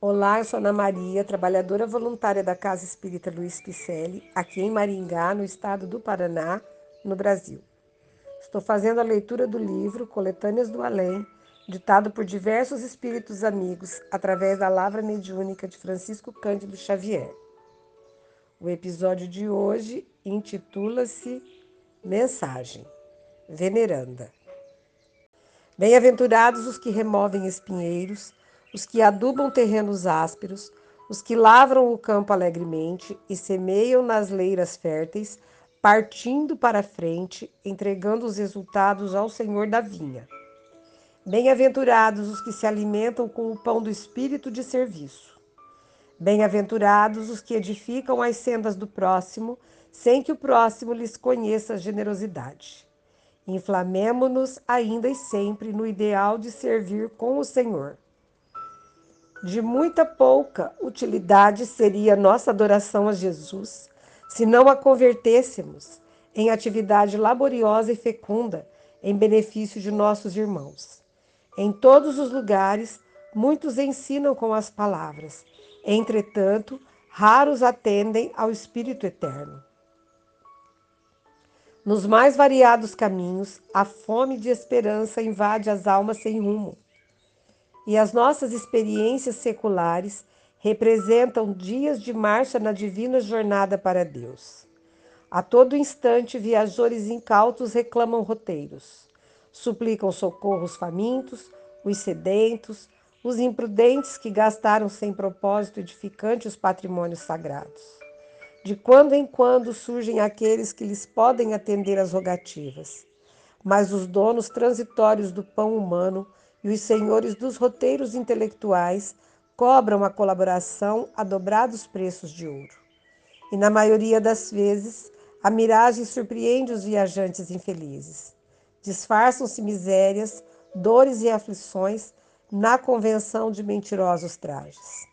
Olá, eu sou Ana Maria, trabalhadora voluntária da Casa Espírita Luiz Picelli, aqui em Maringá, no estado do Paraná, no Brasil. Estou fazendo a leitura do livro Coletâneas do Além, ditado por diversos espíritos amigos através da lavra mediúnica de Francisco Cândido Xavier. O episódio de hoje intitula-se Mensagem Veneranda. Bem-aventurados os que removem espinheiros, os que adubam terrenos ásperos, os que lavram o campo alegremente e semeiam nas leiras férteis, partindo para a frente, entregando os resultados ao Senhor da vinha. Bem-aventurados os que se alimentam com o pão do espírito de serviço. Bem-aventurados os que edificam as sendas do próximo, sem que o próximo lhes conheça a generosidade. Inflamemo-nos ainda e sempre no ideal de servir com o Senhor. De muita pouca utilidade seria nossa adoração a Jesus se não a convertêssemos em atividade laboriosa e fecunda em benefício de nossos irmãos. Em todos os lugares, muitos ensinam com as palavras, entretanto, raros atendem ao Espírito Eterno. Nos mais variados caminhos, a fome de esperança invade as almas sem rumo. E as nossas experiências seculares representam dias de marcha na divina jornada para Deus. A todo instante, viajores incautos reclamam roteiros suplicam socorro os famintos, os sedentos, os imprudentes que gastaram sem propósito edificante os patrimônios sagrados. De quando em quando surgem aqueles que lhes podem atender às rogativas, mas os donos transitórios do pão humano e os senhores dos roteiros intelectuais cobram a colaboração a dobrados preços de ouro. E na maioria das vezes, a miragem surpreende os viajantes infelizes disfarçam-se misérias, dores e aflições na convenção de mentirosos trajes.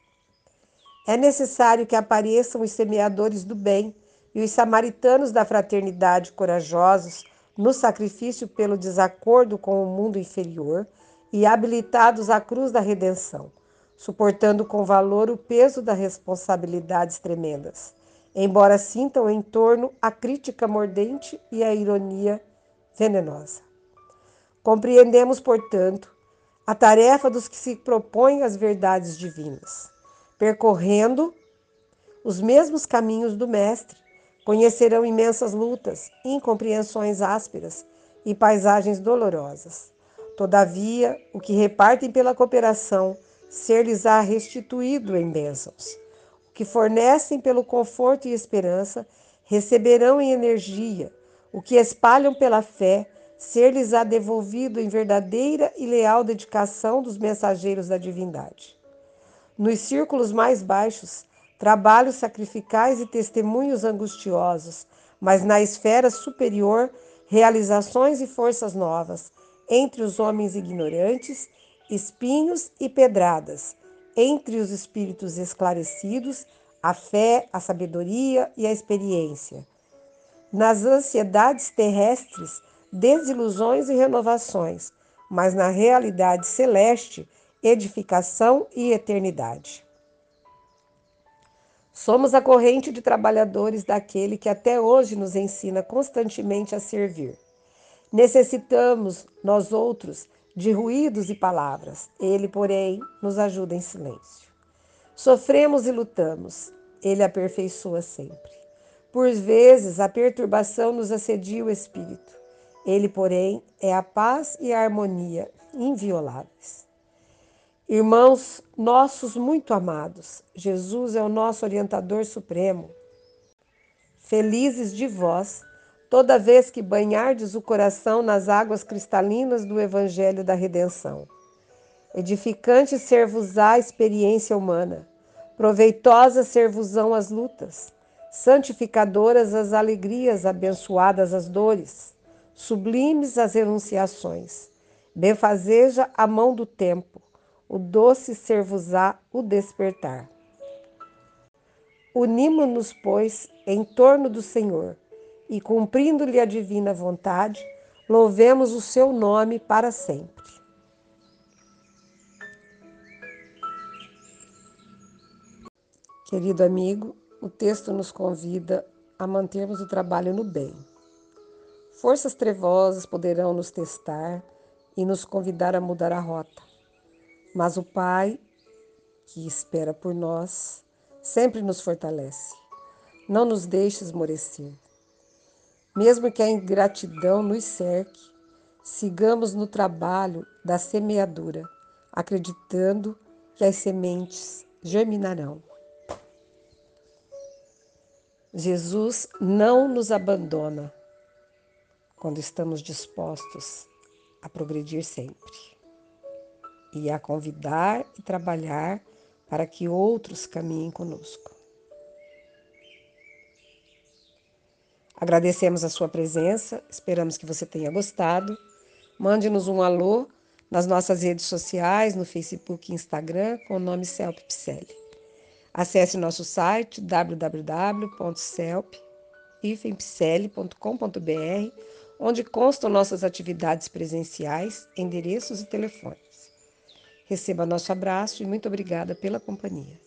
É necessário que apareçam os semeadores do bem e os samaritanos da fraternidade corajosos no sacrifício pelo desacordo com o mundo inferior e habilitados à cruz da redenção, suportando com valor o peso das responsabilidades tremendas, embora sintam em torno a crítica mordente e a ironia venenosa. Compreendemos, portanto, a tarefa dos que se propõem às verdades divinas. Percorrendo os mesmos caminhos do Mestre, conhecerão imensas lutas, incompreensões ásperas e paisagens dolorosas. Todavia, o que repartem pela cooperação, ser-lhes-á restituído em bênçãos. O que fornecem pelo conforto e esperança, receberão em energia o que espalham pela fé, ser-lhes-á devolvido em verdadeira e leal dedicação dos mensageiros da divindade. Nos círculos mais baixos, trabalhos sacrificais e testemunhos angustiosos, mas na esfera superior, realizações e forças novas, entre os homens ignorantes, espinhos e pedradas, entre os espíritos esclarecidos, a fé, a sabedoria e a experiência nas ansiedades terrestres, desilusões e renovações, mas na realidade celeste, edificação e eternidade. Somos a corrente de trabalhadores daquele que até hoje nos ensina constantemente a servir. Necessitamos, nós outros, de ruídos e palavras. Ele, porém, nos ajuda em silêncio. Sofremos e lutamos. Ele aperfeiçoa sempre. Por vezes, a perturbação nos assedia o espírito. Ele, porém, é a paz e a harmonia invioláveis. Irmãos nossos muito amados, Jesus é o nosso orientador supremo. Felizes de vós, toda vez que banhardes o coração nas águas cristalinas do Evangelho da Redenção. Edificante ser-vos-á a experiência humana, proveitosa ser-vos-ão as lutas santificadoras as alegrias, abençoadas as dores, sublimes as renunciações. Benfazeja a mão do tempo, o doce ser-vos-á o despertar. Unimo-nos, pois, em torno do Senhor, e cumprindo-lhe a divina vontade, louvemos o seu nome para sempre. Querido amigo, o texto nos convida a mantermos o trabalho no bem. Forças trevosas poderão nos testar e nos convidar a mudar a rota, mas o Pai, que espera por nós, sempre nos fortalece. Não nos deixe esmorecer. Mesmo que a ingratidão nos cerque, sigamos no trabalho da semeadura, acreditando que as sementes germinarão. Jesus não nos abandona quando estamos dispostos a progredir sempre e a convidar e trabalhar para que outros caminhem conosco. Agradecemos a sua presença, esperamos que você tenha gostado. Mande-nos um alô nas nossas redes sociais, no Facebook e Instagram, com o nome Celp Pselli. Acesse nosso site www.celp-psl.com.br, onde constam nossas atividades presenciais, endereços e telefones. Receba nosso abraço e muito obrigada pela companhia.